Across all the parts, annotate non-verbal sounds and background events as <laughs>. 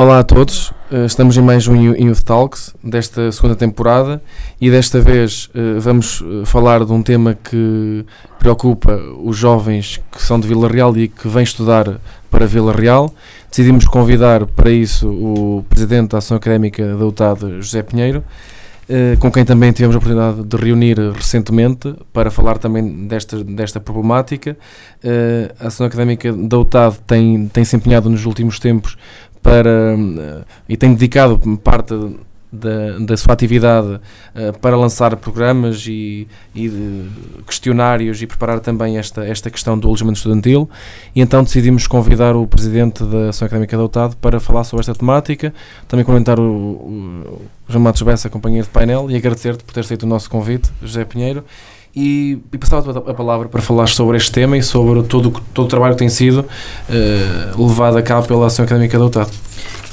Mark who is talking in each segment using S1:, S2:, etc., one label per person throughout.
S1: Olá a todos, eh, estamos em mais um Youth Talks desta segunda temporada e desta vez eh, vamos eh, falar de um tema que preocupa os jovens que são de Vila Real e que vêm estudar para Vila Real. Decidimos convidar para isso o Presidente da Ação Académica da UTAD, José Pinheiro, com quem também tivemos a oportunidade de reunir recentemente para falar também desta, desta problemática. A Ação Académica da UTAD tem, tem se empenhado nos últimos tempos para uh, e tem dedicado parte da, da sua atividade uh, para lançar programas e, e questionários e preparar também esta, esta questão do alojamento estudantil. E então decidimos convidar o Presidente da Ação Académica da UTAD para falar sobre esta temática, também comentar o, o, o João Matos Bessa, companheiro de painel e agradecer-te por ter aceito o nosso convite, José Pinheiro e, e passava a palavra para falar sobre este tema e sobre todo, todo o trabalho que tem sido uh, levado a cabo pela Ação Académica da UTAD.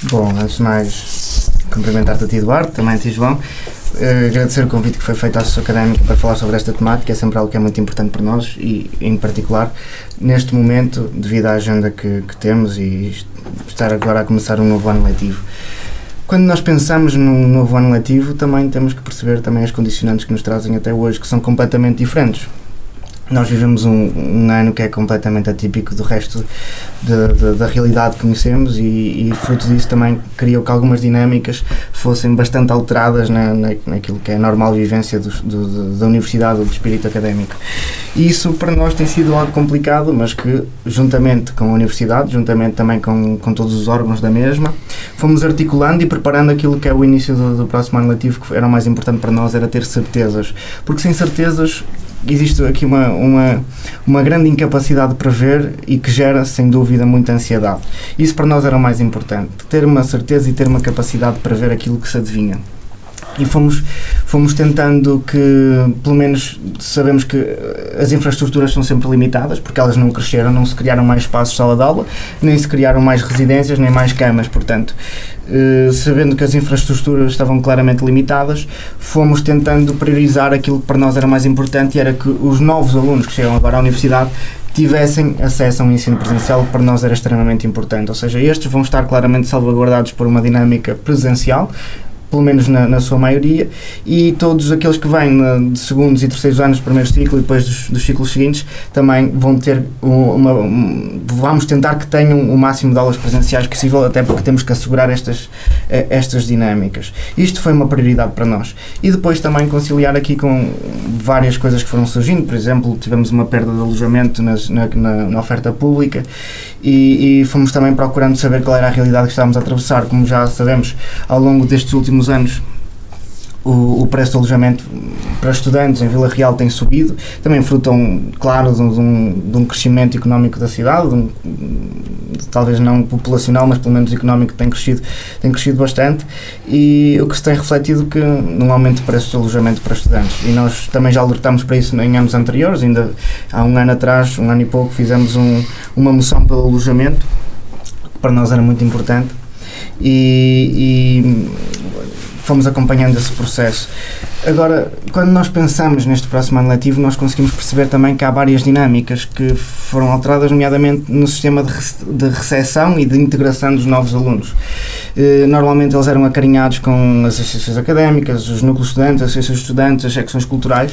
S2: Bom, antes de mais, cumprimentar-te a ti, Eduardo, também a ti, João. Uh, agradecer o convite que foi feito à Associação Académica para falar sobre esta temática, é sempre algo que é muito importante para nós e, em particular, neste momento, devido à agenda que, que temos e estar agora a começar um novo ano letivo. Quando nós pensamos num novo ano letivo, também temos que perceber também as condicionantes que nos trazem até hoje, que são completamente diferentes nós vivemos um, um, ano que é completamente atípico do resto de, de, da realidade que conhecemos e, e, fruto disso também criou que algumas dinâmicas fossem bastante alteradas na, na, naquilo que é a normal vivência do, do, da universidade ou do espírito académico. E isso para nós tem sido algo complicado, mas que juntamente com a universidade, juntamente também com, com todos os órgãos da mesma, fomos articulando e preparando aquilo que é o início do, do próximo ano letivo, que era o mais importante para nós, era ter certezas. Porque sem certezas existe aqui uma, uma, uma grande incapacidade de prever e que gera, sem dúvida, muita ansiedade. Isso para nós era o mais importante, ter uma certeza e ter uma capacidade de prever aquilo que se adivinha e fomos, fomos tentando que, pelo menos sabemos que as infraestruturas são sempre limitadas, porque elas não cresceram, não se criaram mais espaços de sala de aula, nem se criaram mais residências, nem mais camas, portanto, eh, sabendo que as infraestruturas estavam claramente limitadas, fomos tentando priorizar aquilo que para nós era mais importante e era que os novos alunos que chegam agora à universidade tivessem acesso a um ensino presencial que para nós era extremamente importante. Ou seja, estes vão estar claramente salvaguardados por uma dinâmica presencial, pelo menos na, na, sua maioria, e todos aqueles que vêm de segundos e terceiros anos do primeiro ciclo e depois dos, dos ciclos seguintes também vão ter uma, uma, vamos tentar que tenham o máximo de aulas presenciais possível, até porque temos que assegurar estas, eh, estas dinâmicas. Isto foi uma prioridade para nós. E depois também conciliar aqui com várias coisas que foram surgindo, por exemplo, tivemos uma perda de alojamento nas, na, na, na oferta pública e, e fomos também procurando saber qual era a realidade que estávamos a atravessar, como já sabemos ao longo destes últimos últimos anos o, o, preço de alojamento para estudantes em Vila Real tem subido, também fruto, claro, de um, de um, crescimento económico da cidade, um, talvez não populacional, mas pelo menos económico tem crescido, tem crescido bastante. E o que se tem refletido que num aumento de preço de alojamento para estudantes. E nós também já alertamos para isso em anos anteriores, ainda há um ano atrás, um ano e pouco, fizemos um, uma moção pelo alojamento, que para nós era muito importante e, e fomos acompanhando esse processo. Agora, quando nós pensamos neste próximo ano letivo, nós conseguimos perceber também que há várias dinâmicas que foram alteradas, nomeadamente no sistema de, de recepção e de integração dos novos alunos. Eh, normalmente eles eram acarinhados com as associações académicas, os núcleos estudantes, as associações de estudantes, as secções culturais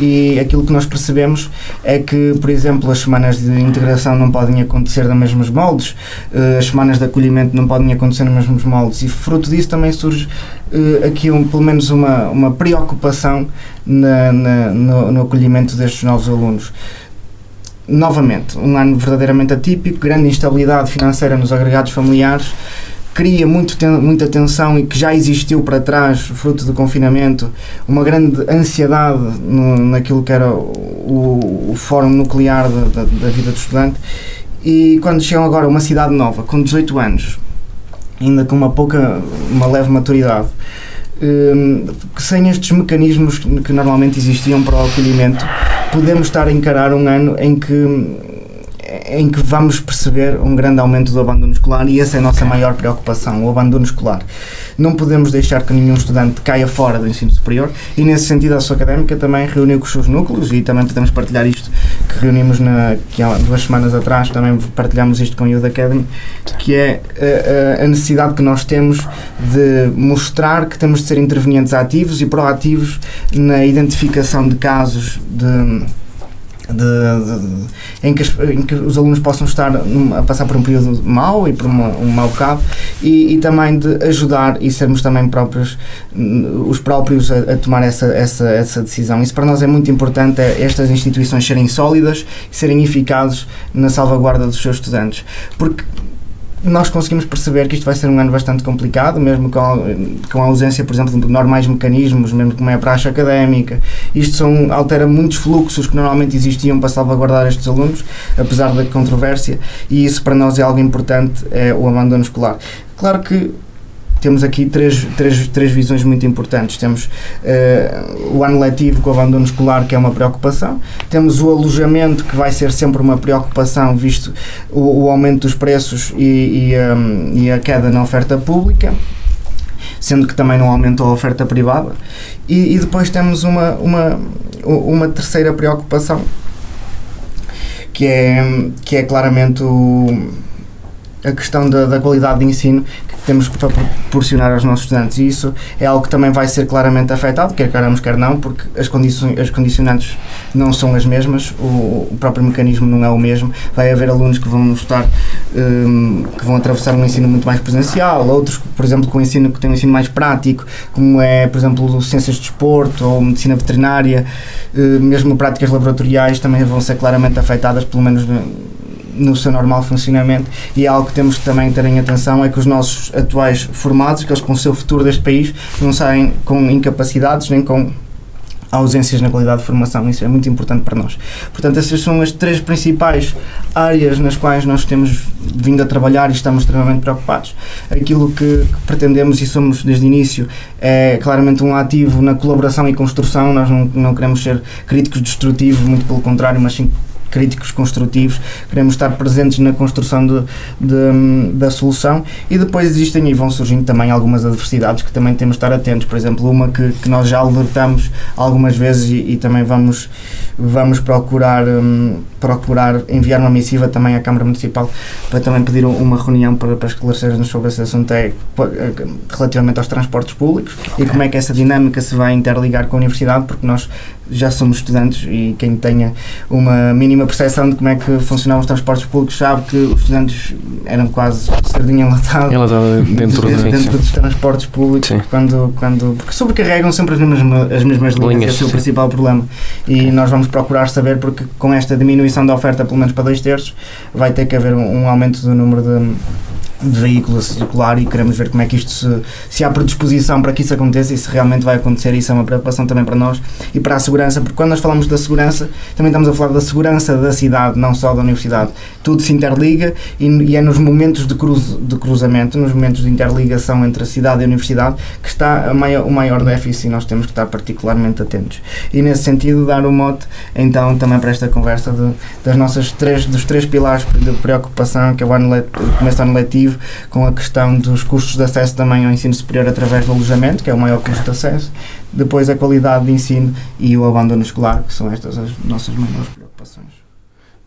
S2: e aquilo que nós percebemos é que, por exemplo, as semanas de integração não podem acontecer nos mesmos moldes, eh, as semanas de acolhimento não podem acontecer nos mesmos moldes e fruto disso também surge uh, aqui um, pelo menos uma, uma preocupação na, na, no, no acolhimento destes novos alunos novamente, um ano verdadeiramente atípico, grande instabilidade financeira nos agregados familiares, cria muito ten, muita tensão e que já existiu para trás, fruto do confinamento, uma grande ansiedade no, naquilo que era o, o fórum nuclear da, da, da, vida do estudante. E quando chegam agora a uma cidade nova, com 18 anos, ainda com uma pouca, uma leve maturidade, um, sem estes mecanismos que normalmente existiam para o acolhimento, podemos estar a encarar um ano em que em que vamos perceber um grande aumento do abandono escolar e essa é a nossa maior preocupação, o abandono escolar. Não podemos deixar que nenhum estudante caia fora do ensino superior e, nesse sentido, a sua académica também reuniu com os seus núcleos e também podemos partilhar isto que reunimos na, que há duas semanas atrás, também partilhamos isto com a Youth Academy, que é a, eh, eh, a necessidade que nós temos de mostrar que temos de ser intervenientes ativos e proativos na identificação de casos de de, de, em, que, em, que, os alunos possam estar a passar por um período mau e por uma, um mau bocado e, e, também de ajudar e sermos também próprios os próprios a, a, tomar essa, essa, essa decisão. Isso para nós é muito importante, é estas instituições serem sólidas e serem eficazes na salvaguarda dos seus estudantes. Porque nós conseguimos perceber que isto vai ser um ano bastante complicado, mesmo com a, com a ausência, por exemplo, de normais mecanismos, mesmo como é a praxe académica. Isto são, altera muitos fluxos que normalmente existiam para salvaguardar estes alunos, apesar da controvérsia, e isso para nós é algo importante, é o abandono escolar. Claro que temos aqui três, três, três visões muito importantes. Temos uh, o ano letivo com o abandono escolar, que é uma preocupação. Temos o alojamento, que vai ser sempre uma preocupação, visto o, o aumento dos preços e, e, um, e a queda na oferta pública sendo que também não aumentou a oferta privada. E, e, depois temos uma, uma, uma terceira preocupação, que é, que é claramente o, a questão da, da qualidade de ensino, temos que proporcionar aos nossos estudantes. E isso é algo que também vai ser claramente afetado, quer queramos, quer não, porque as, condições, as condicionantes não são as mesmas, o, o próprio mecanismo não é o mesmo. Vai haver alunos que vão estar, um, que vão atravessar um ensino muito mais presencial, outros, por exemplo, com ensino que tem um ensino mais prático, como é, por exemplo, ciências de desporto ou medicina veterinária, uh, mesmo práticas laboratoriais também vão ser claramente afetadas, pelo menos no seu normal funcionamento e é algo que temos que também ter em atenção é que os nossos atuais formados, aqueles com o seu futuro deste país, não saem com incapacidades nem com ausências na qualidade de formação, isso é muito importante para nós. Portanto, essas são as três principais áreas nas quais nós temos vindo a trabalhar e estamos extremamente preocupados. Aquilo que, que pretendemos e somos desde o início é claramente um ativo na colaboração e construção, nós não, não queremos ser críticos destrutivos, muito pelo contrário, mas sim críticos construtivos, queremos estar presentes na construção de, de, da solução. E depois existem e vão surgindo também algumas adversidades que também temos de estar atentos, por exemplo, uma que, que nós já alertamos algumas vezes e, e também vamos, vamos procurar, um, procurar enviar uma missiva também à Câmara Municipal para também pedir uma reunião para, para esclarecer-nos sobre esse assunto é, relativamente aos transportes públicos e como é que essa dinâmica se vai interligar com a universidade, porque nós já somos estudantes e quem tenha uma mínima percepção de como é que funcionavam os transportes públicos sabe que os estudantes eram quase sardinha enlatada,
S1: enlatada dentro, <laughs>
S2: dentro, dentro dos transportes públicos quando, quando, porque sobrecarregam sempre as mesmas, as mesmas linhas, linhas esse é o principal problema. E nós vamos procurar saber porque com esta diminuição da oferta pelo menos para dois terços vai ter que haver um, um aumento do número de de veículo a circular e queremos ver como é que isto se, se há predisposição para que isso aconteça e se realmente vai acontecer, isso é uma preocupação também para nós e para a segurança, porque quando nós falamos da segurança, também estamos a falar da segurança da cidade, não só da universidade. Tudo se interliga e, e é nos momentos de, cruz, de cruzamento, nos momentos de interligação entre a cidade e a universidade, que está maior, o maior déficit e nós temos que estar particularmente atentos. E nesse sentido, dar o mote, então, também para esta conversa de, das nossas três, dos três pilares de preocupação, que é o, ano começo do ano letivo, com a questão dos custos de acesso também ao ensino superior através do alojamento, que é o maior custo de acesso, depois a qualidade de ensino e o abandono escolar, que são estas as nossas maiores preocupações.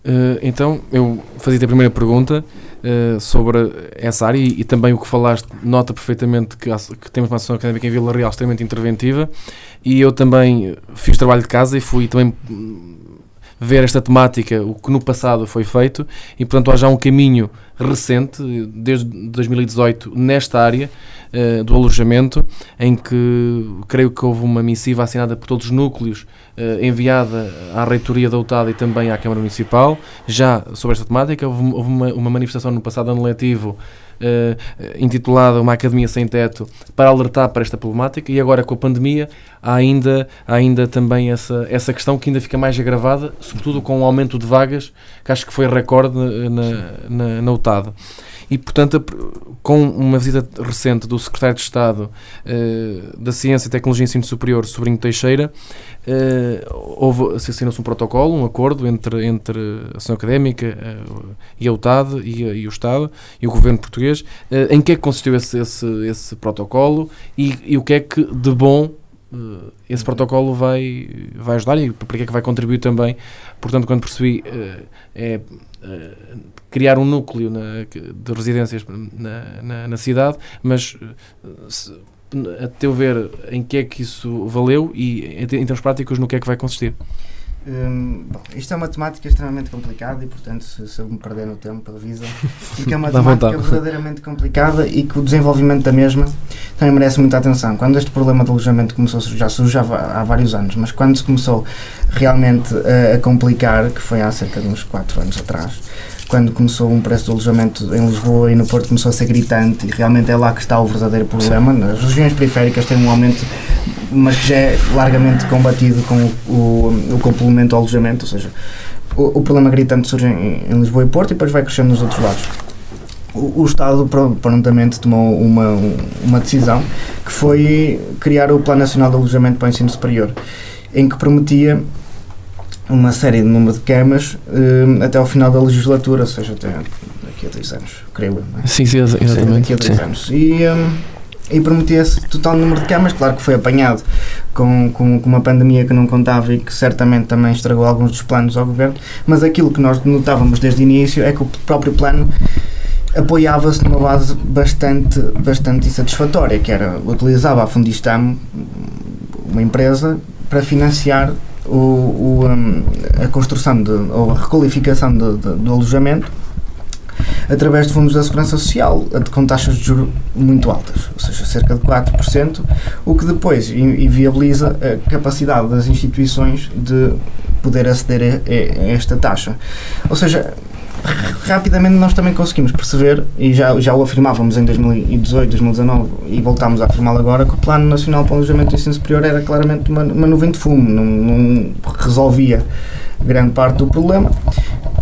S1: Uh, então, eu fazia a primeira pergunta uh, sobre essa área e, e, também o que falaste nota perfeitamente que, que temos uma ação académica em Vila Real extremamente interventiva e eu também fiz trabalho de casa e fui também ver esta temática, o que no passado foi feito, e portanto há já um caminho recente, desde 2018, nesta área uh, do alojamento, em que creio que houve uma missiva assinada por todos os núcleos, uh, enviada à Reitoria da UTAD e também à Câmara Municipal, já sobre esta temática. Houve, houve uma, uma, manifestação no passado ano letivo intitulada Uma Academia Sem Teto, para alertar para esta problemática e agora com a pandemia há ainda, há ainda também essa, essa questão que ainda fica mais agravada, sobretudo com o aumento de vagas, que acho que foi recorde na, na, na UTAD. E, portanto, com uma visita recente do Secretário de Estado uh, da Ciência, Tecnologia e Ensino Superior, Sobrinho Teixeira, uh, houve, se assinou-se um protocolo, um acordo entre, entre a Ação Académica uh, e a UTAD e, e, o Estado e o Governo Português. em que é que consistiu esse, esse, esse protocolo e, e o que é que de bom esse protocolo vai, vai ajudar e para que é que vai contribuir também. Portanto, quando percebi, é criar um núcleo na, de residências na, na, na cidade, mas se, a teu ver, em que é que isso valeu e, em termos práticos, no que é que vai consistir?
S2: Hum, bom, isto é uma temática extremamente complicada e, portanto, se, se eu me perder no tempo, avisa. Porque é uma <laughs> temática verdadeiramente complicada e que o desenvolvimento da mesma também merece muita atenção. Quando este problema de alojamento começou, já surge há, há vários anos, mas quando se começou realmente a, a complicar, que foi há cerca de uns 4 anos atrás, quando começou um preço de alojamento em Lisboa e no Porto começou a ser gritante e realmente é lá que está o verdadeiro problema. Nas regiões periféricas tem um aumento, mas que já é largamente combatido com o, o, o complemento ao alojamento, ou seja, o, o problema gritante surge em, em, Lisboa e Porto e depois vai crescendo nos outros lados. O, o Estado prontamente tomou uma, uma decisão que foi criar o Plano Nacional de Alojamento para o Ensino Superior, em que prometia uma série de número de camas uh, até ao final da legislatura, ou seja, até daqui a dois anos, creio eu.
S1: É? Sim, sim, exatamente.
S2: Daqui a dois sim. anos. E, um, e prometia-se total número de camas, claro que foi apanhado com, com, com, uma pandemia que não contava e que certamente também estragou alguns dos planos ao governo, mas aquilo que nós notávamos desde o início é que o próprio plano apoiava-se numa base bastante, bastante insatisfatória, que era, utilizava a Fundistam, uma empresa, para financiar o, o, um, a construção de, ou a requalificação de, de, do alojamento através de fundos da Segurança Social, com taxas de juros muito altas, ou seja, cerca de 4%, o que depois inviabiliza a capacidade das instituições de poder aceder a, a esta taxa. Ou seja, rapidamente nós também conseguimos perceber, e já, já o afirmávamos em 2018, 2019 e voltámos a afirmá-lo agora, que o Plano Nacional para o Alojamento do Ensino Superior era claramente uma, uma nuvem de fumo, não, não resolvia grande parte do problema,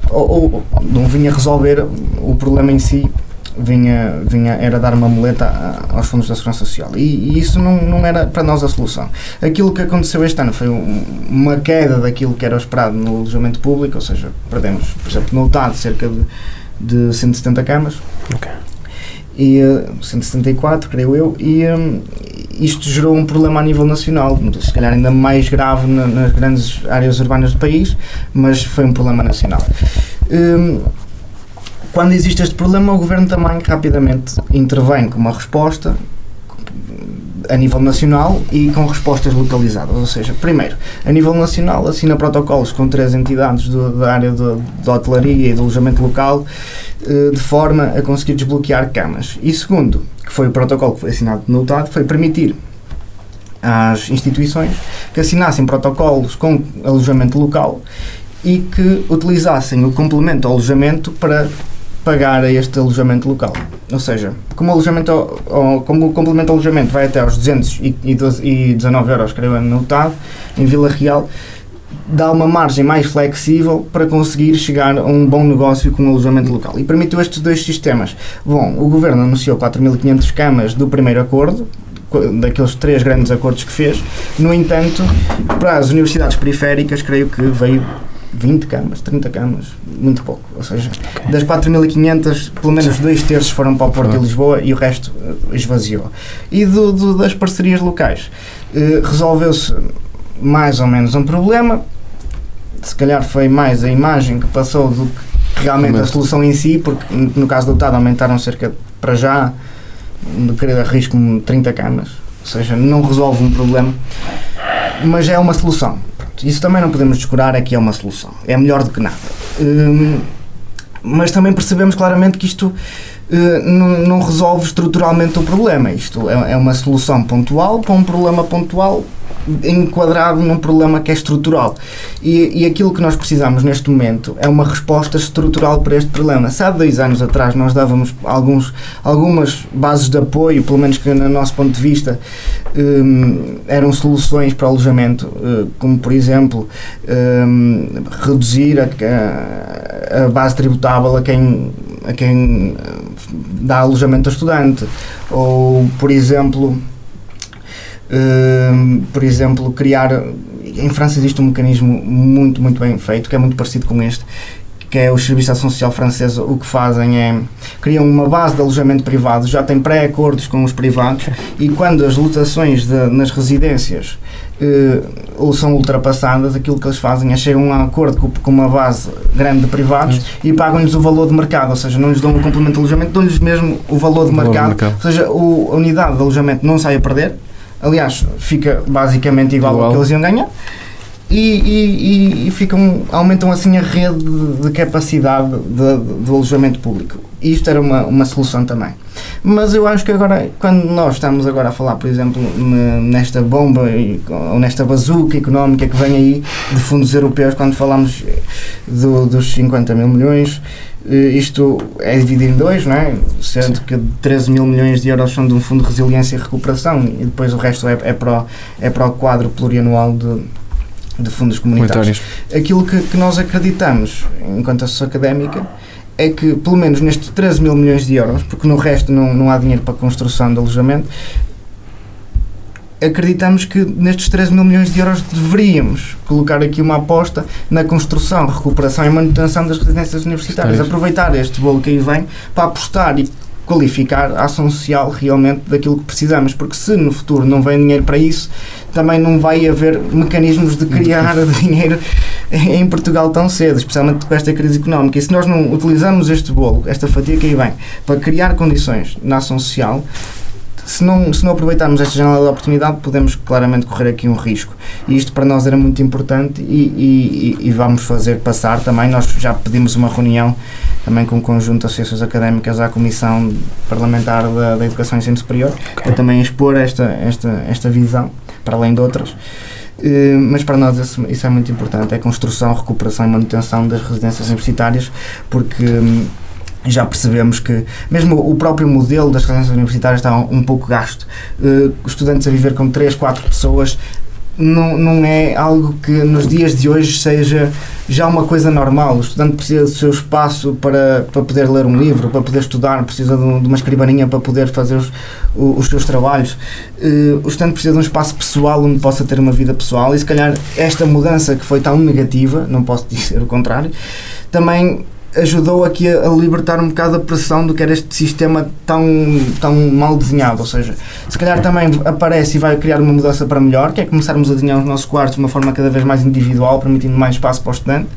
S2: ou, ou não vinha resolver o problema em si vinha, vinha era dar uma muleta aos fundos da Segurança Social. E, e, isso não, não era para nós a solução. Aquilo que aconteceu este ano foi um, uma queda daquilo que era esperado no alojamento público, ou seja, perdemos, por exemplo, no UTAD cerca de, de 170 camas. Okay. E, 174, eh, creio eu, e um, isto gerou um problema a nível nacional, se calhar ainda mais grave na, nas grandes áreas urbanas do país, mas foi um problema nacional. Um, quando existe este problema, o governo também rapidamente intervém com uma resposta a nível nacional e com respostas localizadas. Ou seja, primeiro, a nível nacional, assina protocolos com três entidades do, da área da hotelaria e do alojamento local, eh, de forma a conseguir desbloquear camas. E segundo, que foi o protocolo que foi assinado no UTAD, foi permitir às instituições que assinassem protocolos com alojamento local e que utilizassem o complemento ao alojamento para pagar a este alojamento local. Ou seja, como alojamento, ou, como o complemento de alojamento vai até aos 219 euros, creio eu, no TAD, em Vila Real, dá uma margem mais flexível para conseguir chegar a um bom negócio com o alojamento local. E permitiu estes dois sistemas. Bom, o Governo anunciou 4.500 camas do primeiro acordo, daqueles três grandes acordos que fez. No entanto, para as universidades periféricas, creio que veio 20 camas, 30 camas, muito pouco. Ou seja, okay. das 4.500, pelo menos dois terços foram para o Porto e Lisboa e o resto eh, esvaziou. E do, do, das parcerias locais, eh, resolveu-se mais ou menos um problema. Se calhar foi mais a imagem que passou do que realmente a solução em si, porque no caso do Estado aumentaram cerca, para já, de querer arrisco 30 camas. Ou seja, não resolve um problema, mas é uma solução isso também não podemos descurar, é que é uma solução. É melhor do que nada. Hum, mas também percebemos claramente que isto uh, não, não, resolve estruturalmente o problema. Isto é, é, uma solução pontual para um problema pontual enquadrado num problema que é estrutural. E, e aquilo que nós precisamos neste momento é uma resposta estrutural para este problema. Se há dois anos atrás nós dávamos alguns, algumas bases de apoio, pelo menos que no nosso ponto de vista um, eram soluções para alojamento, uh, como por exemplo um, reduzir a, a, base tributável a quem a quem dá alojamento a estudante ou por exemplo Uh, por exemplo, criar. Em França existe um mecanismo muito, muito bem feito, que é muito parecido com este, que é o Serviço Social francês. O que fazem é. criam uma base de alojamento privado, já têm pré-acordos com os privados, e quando as lotações de, nas residências uh, são ultrapassadas, aquilo que eles fazem é chegam a um acordo com, com uma base grande de privados e pagam-lhes o valor de mercado, ou seja, não lhes dão um complemento de alojamento, dão-lhes mesmo o valor de, mercado, valor de mercado, ou seja, o, a unidade de alojamento não sai a perder Aliás, fica basicamente igual, igual. ao que eles iam ganhar. E, e, e, ficam, aumentam assim a rede de, de capacidade de, de, alojamento público. Isto era uma, uma solução também. Mas eu acho que agora, quando nós estamos agora a falar, por exemplo, nesta bomba ou nesta bazuca económica que vem aí de fundos europeus, quando falamos do, dos 50 mil milhões, isto é dividido em dois, não é? sendo que 13 mil milhões de euros são de um fundo de resiliência e recuperação e depois o resto é, é, para, o, é para o quadro plurianual de, de fundos comunitários. Aquilo que, que nós acreditamos, enquanto associação académica, é que, pelo menos nestes 13 mil milhões de euros, porque no resto não, não há dinheiro para construção de alojamento, acreditamos que nestes 13 mil milhões de euros deveríamos colocar aqui uma aposta na construção, recuperação e manutenção das residências universitárias. Aproveitar este bolo que aí vem para apostar e qualificar a ação social realmente daquilo que precisamos, porque se no futuro não vem dinheiro para isso, também não vai haver mecanismos de criar <laughs> dinheiro em Portugal tão cedo, especialmente com esta crise económica. E se nós não utilizamos este bolo, esta fatia que aí vem, para criar condições na ação social, se não, se não aproveitarmos esta janela de oportunidade, podemos claramente correr aqui um risco. E isto para nós era muito importante e, e, e vamos fazer passar também. Nós já pedimos uma reunião também com o conjunto de associações académicas à Comissão Parlamentar da, da Educação e Ensino Superior, para também expor esta, esta, esta visão, para além de outras. Uh, mas para nós isso, isso, é muito importante, é construção, recuperação e manutenção das residências universitárias, porque um, já percebemos que mesmo o próprio modelo das residências universitárias está um, pouco gasto. Uh, estudantes a viver com 3, 4 pessoas não, não é algo que nos dias de hoje seja já uma coisa normal. O estudante precisa do seu espaço para, para poder ler um livro, para poder estudar, precisa de, uma escrivaninha para poder fazer os, os seus trabalhos. Uh, o estudante precisa de um espaço pessoal onde possa ter uma vida pessoal e se calhar esta mudança que foi tão negativa, não posso <laughs> dizer o contrário, também ajudou aqui a, a, libertar um bocado a pressão do que era este sistema tão, tão mal desenhado. Ou seja, se calhar também aparece e vai criar uma mudança para melhor, que é começarmos a desenhar os nossos quartos de uma forma cada vez mais individual, permitindo mais espaço para o estudante.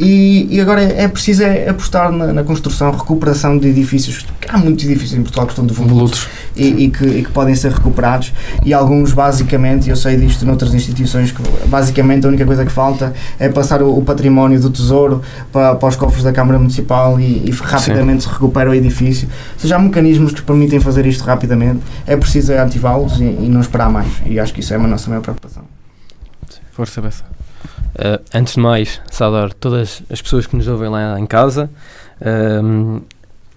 S2: E, e agora é, é preciso é apostar na, na, construção, recuperação de edifícios. Há muitos edifícios em Portugal que estão devolutos e, e, que, e que podem ser recuperados. E alguns, basicamente, eu sei disto noutras instituições, que basicamente a única coisa que falta é passar o, o património do Tesouro para, para os cofres da Câmara Municipal e, e rapidamente Sim. se recupera o edifício. Ou seja, há mecanismos que permitem fazer isto rapidamente. É preciso ativá-los e, e não esperar mais. E acho que isso é a nossa maior preocupação.
S1: Força, Bessa.
S3: Uh, antes de mais, saudar todas as pessoas que nos ouvem lá em casa, uh,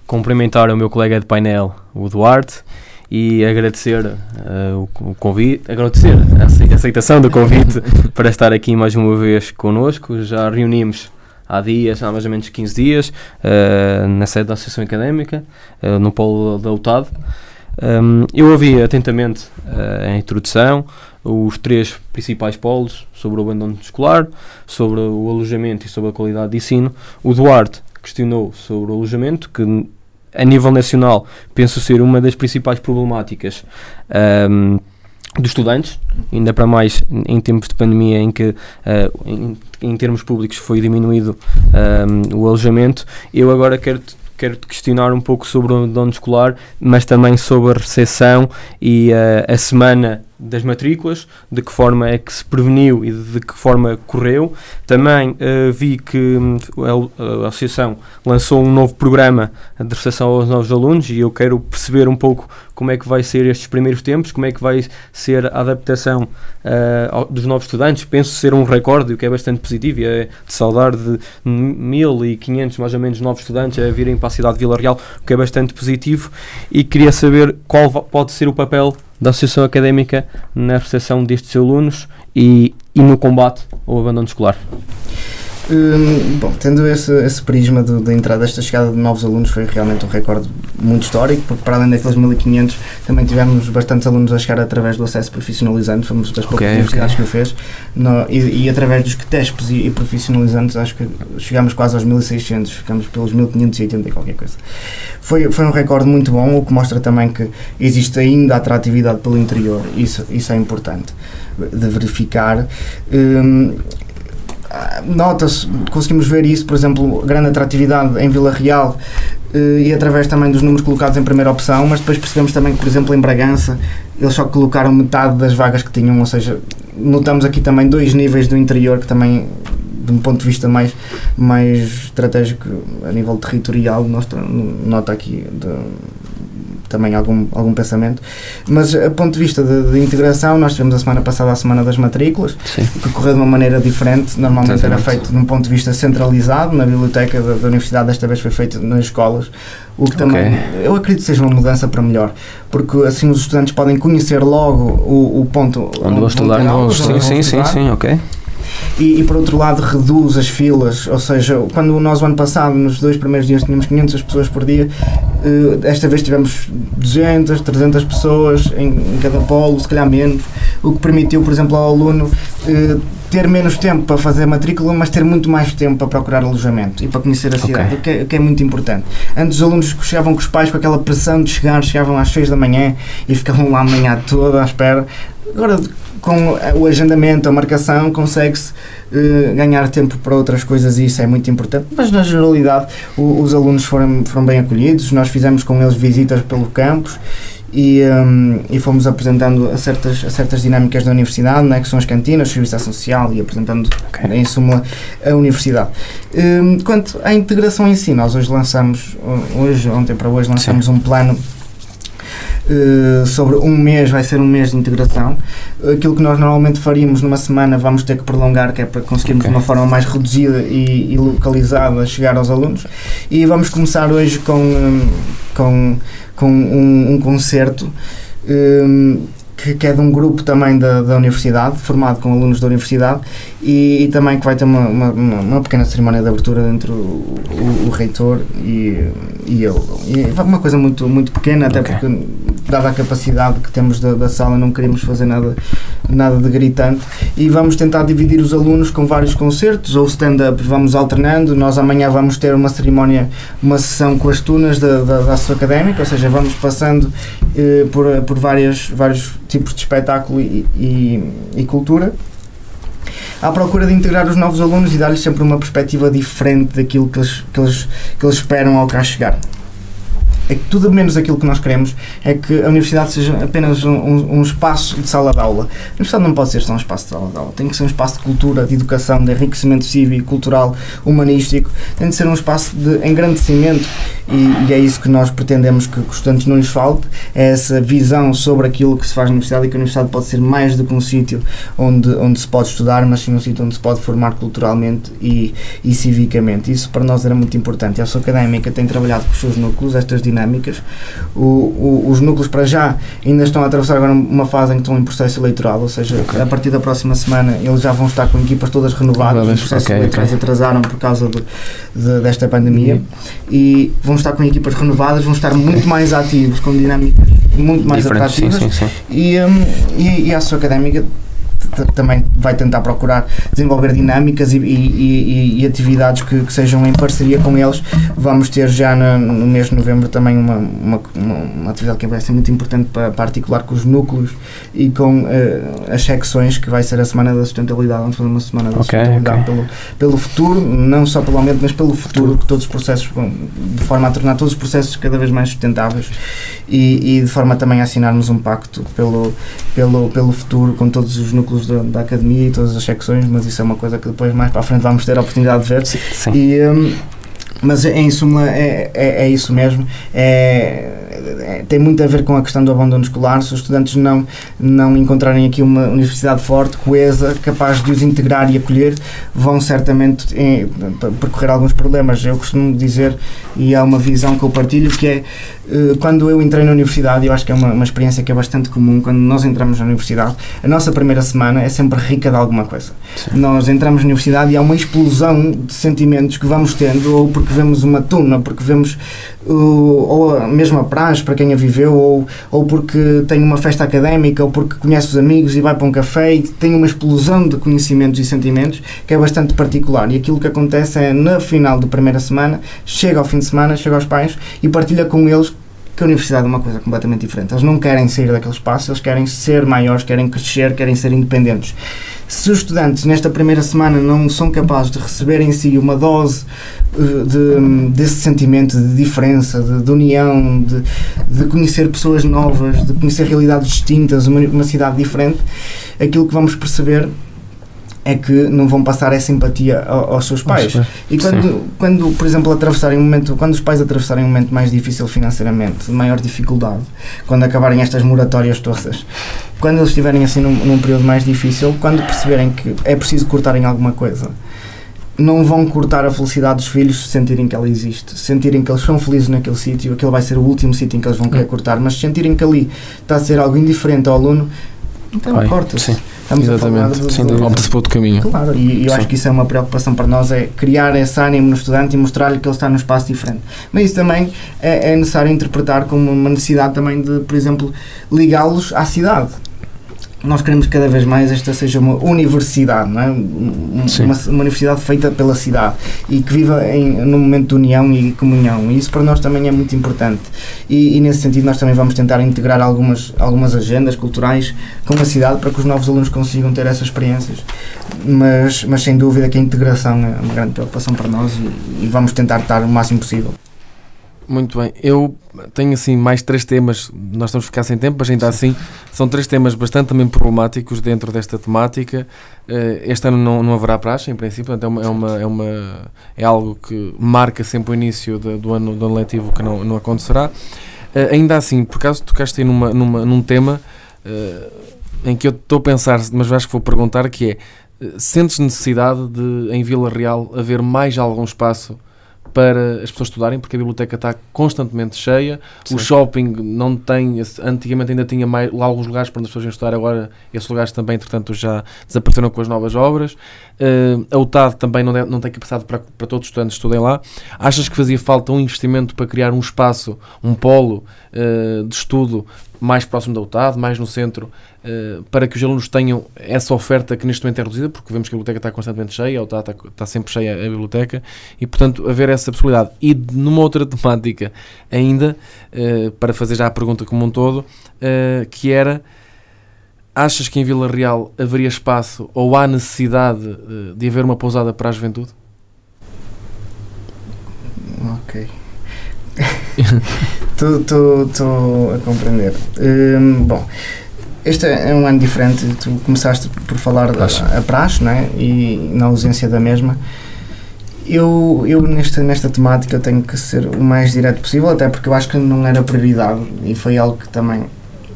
S3: cumprimentar o meu colega de painel, o Duarte, e agradecer uh, o, o, convite, agradecer a aceitação do convite <laughs> para estar aqui mais uma vez connosco. Já reunimos há dias, há mais ou menos 15 dias, uh, na sede da Associação Académica, uh, no Polo da UTAD. Um, eu ouvi atentamente a introdução, os três principais polos sobre o abandono escolar, sobre o alojamento e sobre a qualidade de ensino. O Duarte questionou sobre o alojamento, que a nível nacional penso ser uma das principais problemáticas um, dos estudantes, ainda para mais em tempos de pandemia em que uh, em, em, termos públicos foi diminuído um, o alojamento. Eu agora quero quero te questionar um pouco sobre o abandono escolar, mas também sobre a recepção e uh, a semana das matrículas, de que forma é que se preveniu e de que forma correu. Também uh, vi que hum, a, a, Associação lançou um novo programa de recepção aos novos alunos e eu quero perceber um pouco como é que vai ser estes primeiros tempos, como é que vai ser a adaptação uh, dos novos estudantes. Penso ser um recorde, o que é bastante positivo, e é de saudar de 1.500 mais ou menos novos estudantes a virem para a cidade de Vila Real, o que é bastante positivo. E queria saber qual pode ser o papel da Associação Académica na recepção destes alunos e, e no combate ao abandono escolar.
S2: Hum, bom, tendo esse, esse prisma da entrada, desta chegada de novos alunos foi realmente um recorde muito histórico, porque para além daqueles 1500 também tivemos bastantes alunos a chegar através do acesso profissionalizante, fomos das poucas okay, universidades okay. que o fez, no, e, e, através dos TESPs e, e, profissionalizantes, acho que chegámos quase aos 1600, ficamos pelos 1580 e qualquer coisa. Foi, foi um recorde muito bom, o que mostra também que existe ainda atratividade pelo interior, isso, isso é importante de verificar. Um, nota-se, conseguimos ver isso, por exemplo, grande atratividade em Vila Real eh, e através também dos números colocados em primeira opção, mas depois percebemos também que, por exemplo, em Bragança eles só colocaram metade das vagas que tinham, ou seja, notamos aqui também dois níveis do interior que também de um ponto de vista mais, mais estratégico a nível territorial, nota aqui de, também algum, algum pensamento. Mas a ponto de vista de, de integração, nós tivemos a semana passada a Semana das Matrículas, Sim. que correu de uma maneira diferente. Normalmente Exatamente. era feito de um ponto de vista centralizado, na biblioteca da, da Universidade, desta vez foi feito nas escolas, o que também okay. eu acredito que seja uma mudança para melhor, porque assim os estudantes podem conhecer logo o, o ponto
S3: onde vão estudar. Sim, sim, sim, sim, ok
S2: e, e, por outro lado reduz as filas, ou seja, quando nós o ano passado, nos dois primeiros dias tínhamos 500 pessoas por dia, uh, esta vez tivemos 200, 300 pessoas em, em, cada polo, se calhar menos, o que permitiu, por exemplo, ao aluno uh, ter menos tempo para fazer a matrícula, mas ter muito mais tempo para procurar alojamento e para conhecer a cidade, okay. o, que é, o, que é, muito importante. Antes os alunos chegavam com os pais com aquela pressão de chegar, chegavam às 6 da manhã e ficavam lá a manhã toda à espera. Agora, com o agendamento, a marcação, consegue-se uh, ganhar tempo para outras coisas e isso é muito importante. Mas, na generalidade, o, os alunos foram, foram bem acolhidos, nós fizemos com eles visitas pelo campus e, um, e fomos apresentando a certas, a certas dinâmicas da universidade, né, que são as cantinas, o serviço social e apresentando okay. em suma a universidade. Um, quanto à integração em si, nós hoje lançamos, hoje, ontem para hoje, lançamos Sim. um plano Uh, sobre um mês vai ser um mês de integração. Aquilo que nós normalmente faríamos numa semana vamos ter que prolongar, que é para conseguirmos okay. de uma forma mais reduzida e, e, localizada chegar aos alunos. E vamos começar hoje com, um, com, com um, um concerto. Um, que, que, é de um grupo também da, da universidade, formado com alunos da universidade, e, e também que vai ter uma, uma, uma, pequena cerimónia de abertura entre o, o, o reitor e, e eu. E uma coisa muito, muito pequena, até okay. porque, dada a capacidade que temos da, da sala, não queremos fazer nada, nada de gritante. E vamos tentar dividir os alunos com vários concertos ou stand-up, vamos alternando. Nós amanhã vamos ter uma cerimónia, uma sessão com as tunas da, da, da Académica, ou seja, vamos passando eh, por, por várias, vários tipos de espetáculo e, e, e cultura à procura de integrar os novos alunos e dar-lhes sempre uma perspectiva diferente daquilo que eles, que eles, que eles esperam ao cá chegar é que tudo menos aquilo que nós queremos é que a universidade seja apenas um, um, espaço de sala de aula. A universidade não pode ser só um espaço de sala de aula, tem que ser um espaço de cultura, de educação, de enriquecimento cívico, cultural, humanístico, tem de ser um espaço de engrandecimento e, e é isso que nós pretendemos que, os estudantes não lhes falte, é essa visão sobre aquilo que se faz na universidade e que a universidade pode ser mais do que um sítio onde, onde se pode estudar, mas sim um sítio onde se pode formar culturalmente e, e civicamente. Isso para nós era muito importante. A sua académica tem trabalhado com os seus núcleos, estas dinâmicas. O, o, os núcleos, para já, ainda estão a atravessar agora uma fase em que estão em processo eleitoral, ou seja, okay. a partir da próxima semana eles já vão estar com equipas todas renovadas. Os processos okay, eleitorais okay. atrasaram por causa de, de, desta pandemia uhum. e vão estar com equipas renovadas, vão estar muito mais ativos, com dinâmicas muito mais Diferente, atrativas. Sim, sim, sim. E, um, e, e a sua académica também vai tentar procurar desenvolver dinâmicas e, e, e atividades que, que, sejam em parceria com eles. Vamos ter já no, no mês de novembro também uma, uma, uma, atividade que vai ser muito importante para, para articular com os núcleos e com uh, as secções, que vai ser a Semana da Sustentabilidade. Vamos fazer uma Semana da okay, Sustentabilidade okay. Pelo, pelo futuro, não só pelo aumento, mas pelo futuro, que todos os processos, de forma a tornar todos os processos cada vez mais sustentáveis e, e de forma também a assinarmos um pacto pelo, pelo, pelo futuro com todos os núcleos da, da academia e todas as secções, mas isso é uma coisa que depois mais para a frente vamos ter a oportunidade de ver.
S3: Sim, sim.
S2: E, um, mas em suma é, é, é isso mesmo. É, é, tem muito a ver com a questão do abandono escolar. Se os estudantes não, não encontrarem aqui uma universidade forte, coesa, capaz de os integrar e acolher, vão certamente em, percorrer alguns problemas. Eu costumo dizer, e há uma visão que eu partilho, que é quando eu entrei na universidade, eu acho que é uma, uma experiência que é bastante comum, quando nós entramos na universidade, a nossa primeira semana é sempre rica de alguma coisa. Sim. Nós entramos na universidade e há uma explosão de sentimentos que vamos tendo, ou porque vemos uma tuna, porque vemos ou a mesma praxe para quem a viveu, ou, ou porque tem uma festa académica, ou porque conhece os amigos e vai para um café e tem uma explosão de conhecimentos e sentimentos que é bastante particular. E aquilo que acontece é, na final da primeira semana, chega ao fim de semana, chega aos pais e partilha com eles que a universidade é uma coisa completamente diferente. Eles não querem sair daquele espaço, eles querem ser maiores, querem crescer, querem ser independentes. Se os estudantes nesta primeira semana não são capazes de receber em si uma dose eh, de, desse sentimento de diferença, de, de união, de, de, conhecer pessoas novas, de conhecer realidades distintas, uma, uma cidade diferente, aquilo que vamos perceber é que não vão passar essa empatia aos seus pais. E quando, quando, por exemplo, atravessarem um momento, quando os pais atravessarem um momento mais difícil financeiramente, de maior dificuldade, quando acabarem estas moratórias todas, quando eles estiverem assim num, num período mais difícil, quando perceberem que é preciso cortarem alguma coisa, não vão cortar a felicidade dos filhos se sentirem que ela existe, sentirem que eles são felizes naquele sítio, aquele vai ser o último sítio em que eles vão querer hum. cortar, mas sentirem que ali está a ser algo indiferente ao aluno, então corta-se.
S1: Estamos Exatamente. a falar de, opta-se para outro caminho.
S2: Claro, e eu acho que isso é uma preocupação para nós, é criar esse ânimo no estudante e mostrar-lhe que ele está num espaço diferente. Mas isso também é, é necessário interpretar como uma necessidade também de, por exemplo, ligá-los à cidade nós queremos que cada vez mais esta seja uma universidade, não é? uma, uma, universidade feita pela cidade e que viva em, num momento de união e comunhão. E isso para nós também é muito importante. E, e, nesse sentido, nós também vamos tentar integrar algumas, algumas agendas culturais com a cidade para que os novos alunos consigam ter essas experiências. Mas, mas sem dúvida que a integração é uma grande preocupação para nós e, e vamos tentar estar o máximo possível.
S1: Muito bem. Eu tenho assim mais três temas. Nós estamos a ficar sem tempo, mas ainda assim são três temas bastante também problemáticos dentro desta temática. Eh, este ano não, não haverá praxe, em princípio, portanto é, uma, é, uma, é, uma, é algo que marca sempre o início de, do, ano, do ano letivo que não, não acontecerá. Eh, ainda assim, por acaso tocaste aí numa, numa, num tema uh, em que eu estou a pensar, mas acho que vou perguntar, que é, sentes necessidade de, em Vila Real, haver mais algum espaço para as pessoas estudarem, porque a biblioteca está constantemente cheia. Sim. O shopping não tem, antigamente ainda tinha mais, lá alguns lugares para onde as pessoas iam estudar, agora esses lugares também, entretanto, já desapareceram com as novas obras. Uh, a UTAD também não, não tem capacidade para, para todos os estudantes estudem lá. Achas que fazia falta um investimento para criar um espaço, um polo uh, de estudo mais próximo da UTAD, mais no centro, uh, para que os alunos tenham essa oferta que neste momento é reduzida, porque vemos que a biblioteca está constantemente cheia, a UTAD está, está sempre cheia a biblioteca, e portanto haver essa possibilidade. E numa outra temática ainda, uh, para fazer já a pergunta como um todo, uh, que era achas que em Vila Real haveria espaço ou há necessidade de haver uma pousada para a juventude?
S2: Ok. <laughs> Estou a compreender. Um, bom, este é um ano diferente. Tu começaste por falar praxe. da a praxe, né? E na ausência da mesma. Eu, eu nesta, nesta temática tenho que ser o mais direto possível, até porque eu acho que não era prioridade e foi algo que também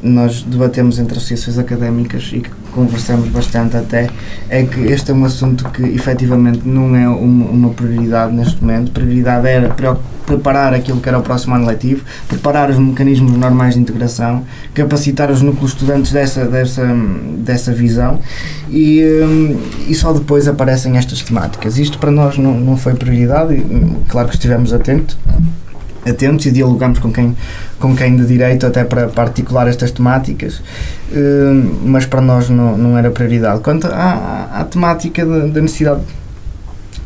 S2: nós debatemos entre associações académicas e que conversamos bastante até, é que este é um assunto que efetivamente não é uma, uma prioridade neste momento. Prioridade era preparar aquilo que era o próximo ano letivo, preparar os mecanismos normais de integração, capacitar os núcleos estudantes dessa, dessa, dessa visão e, hum, e só depois aparecem estas temáticas. Isto para nós não, não foi prioridade, claro que estivemos atentos atentos e dialogamos com quem, com quem de direito até para, para articular estas temáticas, mas para nós não, não era prioridade. Quanto à, à temática da necessidade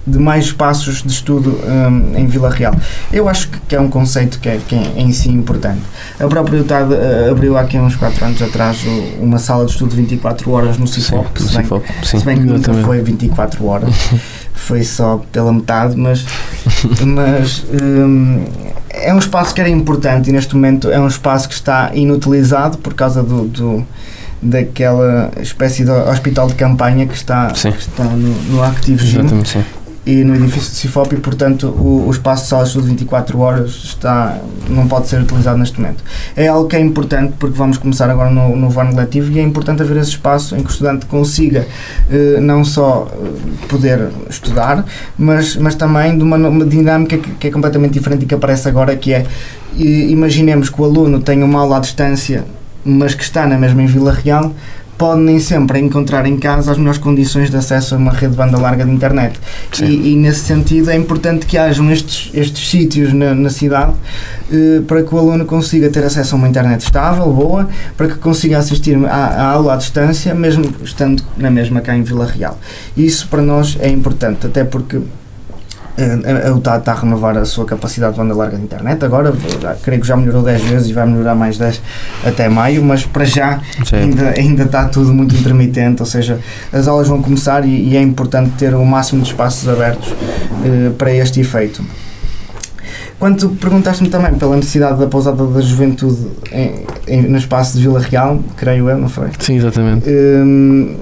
S2: de mais espaços de estudo um, em Vila Real. Eu acho que é um conceito que é, que é em si importante. A própria UTAD uh, abriu aqui uns 4 anos atrás uma sala de estudo 24 horas no CIFOP, se, bem, Cifop, sim, se bem que nunca foi 24 horas, <laughs> foi só pela metade, mas, mas um, é um espaço que era importante e neste momento é um espaço que está inutilizado por causa do, do daquela espécie de hospital de campanha que está, que está no, no Active Gym e no edifício de Cifop e, portanto, o, o espaço de salas de 24 horas está, não pode ser utilizado neste momento. É algo que é importante porque vamos começar agora no, no ano letivo e é importante haver esse espaço em que o estudante consiga eh, não só eh, poder estudar, mas, mas também de uma, uma dinâmica que, que, é completamente diferente e que aparece agora, que é, imaginemos que o aluno tem uma aula à distância, mas que está na mesma em Vila Real, pode nem sempre encontrar em casa as melhores condições de acesso a uma rede de banda larga de internet. E, e, nesse sentido é importante que hajam estes, estes sítios na, na cidade eh, para que o aluno consiga ter acesso a uma internet estável, boa, para que consiga assistir à, à aula à distância, mesmo estando na mesma cá em Vila Real. Isso para nós é importante, até porque a UTA está a renovar a sua capacidade de banda larga de internet. Agora, creio que já melhorou 10 vezes e vai melhorar mais 10 até maio, mas para já ainda, ainda está tudo muito intermitente. Ou seja, as aulas vão começar e, e é importante ter o máximo de espaços abertos eh, para este efeito. Quando perguntaste-me também pela necessidade da pousada da juventude em, em, no espaço de Vila Real, creio eu, não foi?
S1: Sim, exatamente.
S2: Hum,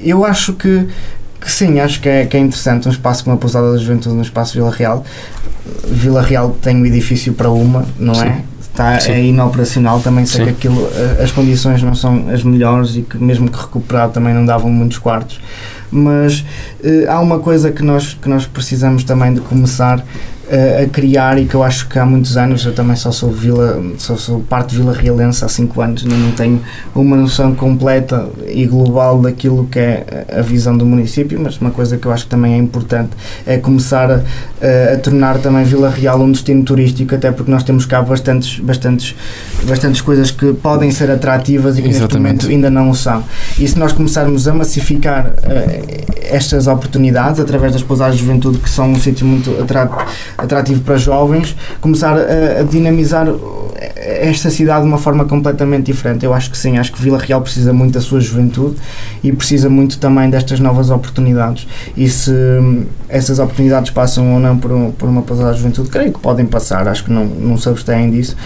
S2: eu acho que que sim, acho que é, que é interessante um espaço como a Pousada da Juventude no espaço Vila Real. Vila Real tem um edifício para uma, não sim. é? Está sim. é inoperacional, também sei sim. que aquilo, as condições não são as melhores e que mesmo que recuperar também não davam muitos quartos. Mas uh, há uma coisa que nós, que nós precisamos também de começar a, criar e que eu acho que há muitos anos, eu também só sou, vila, só sou parte de Vila Realense há 5 anos, não tenho uma noção completa e global daquilo que é a visão do município, mas uma coisa que eu acho que também é importante é começar a, a, a tornar também Vila Real um destino turístico, até porque nós temos cá bastantes, bastantes, bastantes coisas que podem ser atrativas e que Exatamente. neste momento ainda não o são. E se nós começarmos a massificar uh, estas oportunidades através das pousadas de juventude, que são um sítio muito atrativo para jovens, começar a, a, dinamizar esta cidade de uma forma completamente diferente. Eu acho que sim, acho que Vila Real precisa muito da sua juventude e precisa muito também destas novas oportunidades. E se essas oportunidades passam ou não por, por uma pousada de juventude, creio que podem passar, acho que não, não se abstêm disso,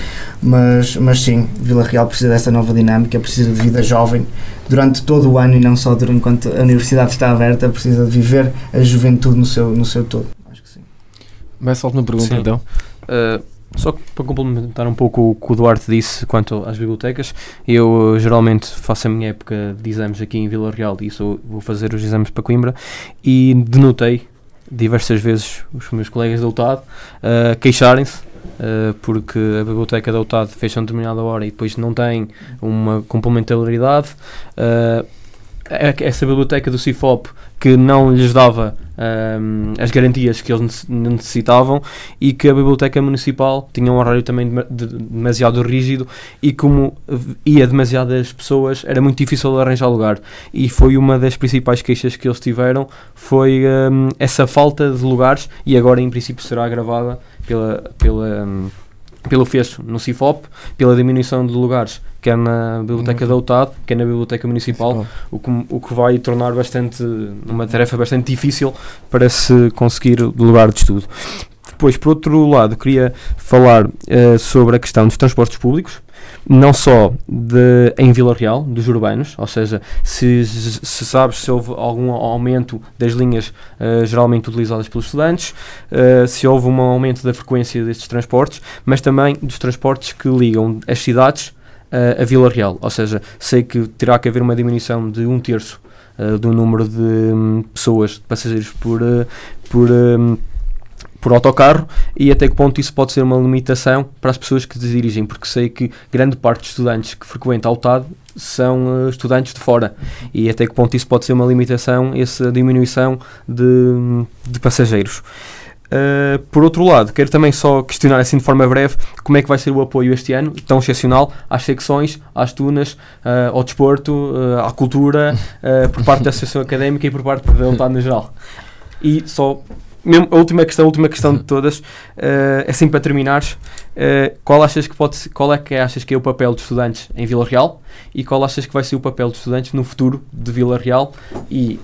S2: mas, mas sim, Vila Real precisa dessa nova dinâmica, precisa de vida jovem durante todo o ano e não só durante enquanto a universidade está aberta, precisa de viver a juventude no seu, no seu todo.
S1: Mais alguma pergunta sim. então?
S3: Uh, só para complementar um pouco o que o Duarte disse quanto às bibliotecas, eu geralmente faço a minha época de exames aqui em Vila Real e sou, vou fazer os exames para Coimbra e denotei diversas vezes os meus colegas da UTAD uh, queixarem-se uh, porque a biblioteca da UTAD fecha a determinada hora e depois não tem uma complementaridade. Uh, essa biblioteca do CIFOP que não lhes dava um, as garantias que eles necessitavam e que a biblioteca municipal tinha um horário também de, de, demasiado rígido e como ia demasiadas pessoas era muito difícil arranjar lugar. E foi uma das principais queixas que eles tiveram foi um, essa falta de lugares e agora em princípio será agravada pela, pela um, pelo fecho no CIFOP, pela diminuição de lugares, quer na Biblioteca uhum. da UTAD, quer na Biblioteca Municipal, o que, o que vai tornar bastante uma tarefa bastante difícil para se conseguir lugar de estudo. Depois, por outro lado, queria falar uh, sobre a questão dos transportes públicos não só de, em Vila Real, dos urbanos, ou seja, se, se sabes se houve algum aumento das linhas uh, geralmente utilizadas pelos estudantes, uh, se houve um aumento da frequência destes transportes, mas também dos transportes que ligam as cidades a Vila Real, ou seja, sei que terá que haver uma diminuição de um terço do número de um, pessoas, de passageiros por, por um, por autocarro e até que ponto isso pode ser uma limitação para as pessoas que dirigem, porque sei que grande parte dos estudantes que frequentam a UTAD são uh, estudantes de fora e até que ponto isso pode ser uma limitação, essa diminuição de, de passageiros. Uh, por outro lado, quero também só questionar assim de forma breve como é que vai ser o apoio este ano, tão excepcional, às secções, às tunas, uh, ao desporto, uh, à cultura, por parte da <laughs> Associação Académica e por parte da vontade no geral. E só mesmo, a última questão, a última questão de todas, uh, assim para terminares, uh, qual achas que pode qual é que achas que é o papel dos estudantes em Vila Real? E qual achas que vai ser o papel dos estudantes no futuro de Vila Real? E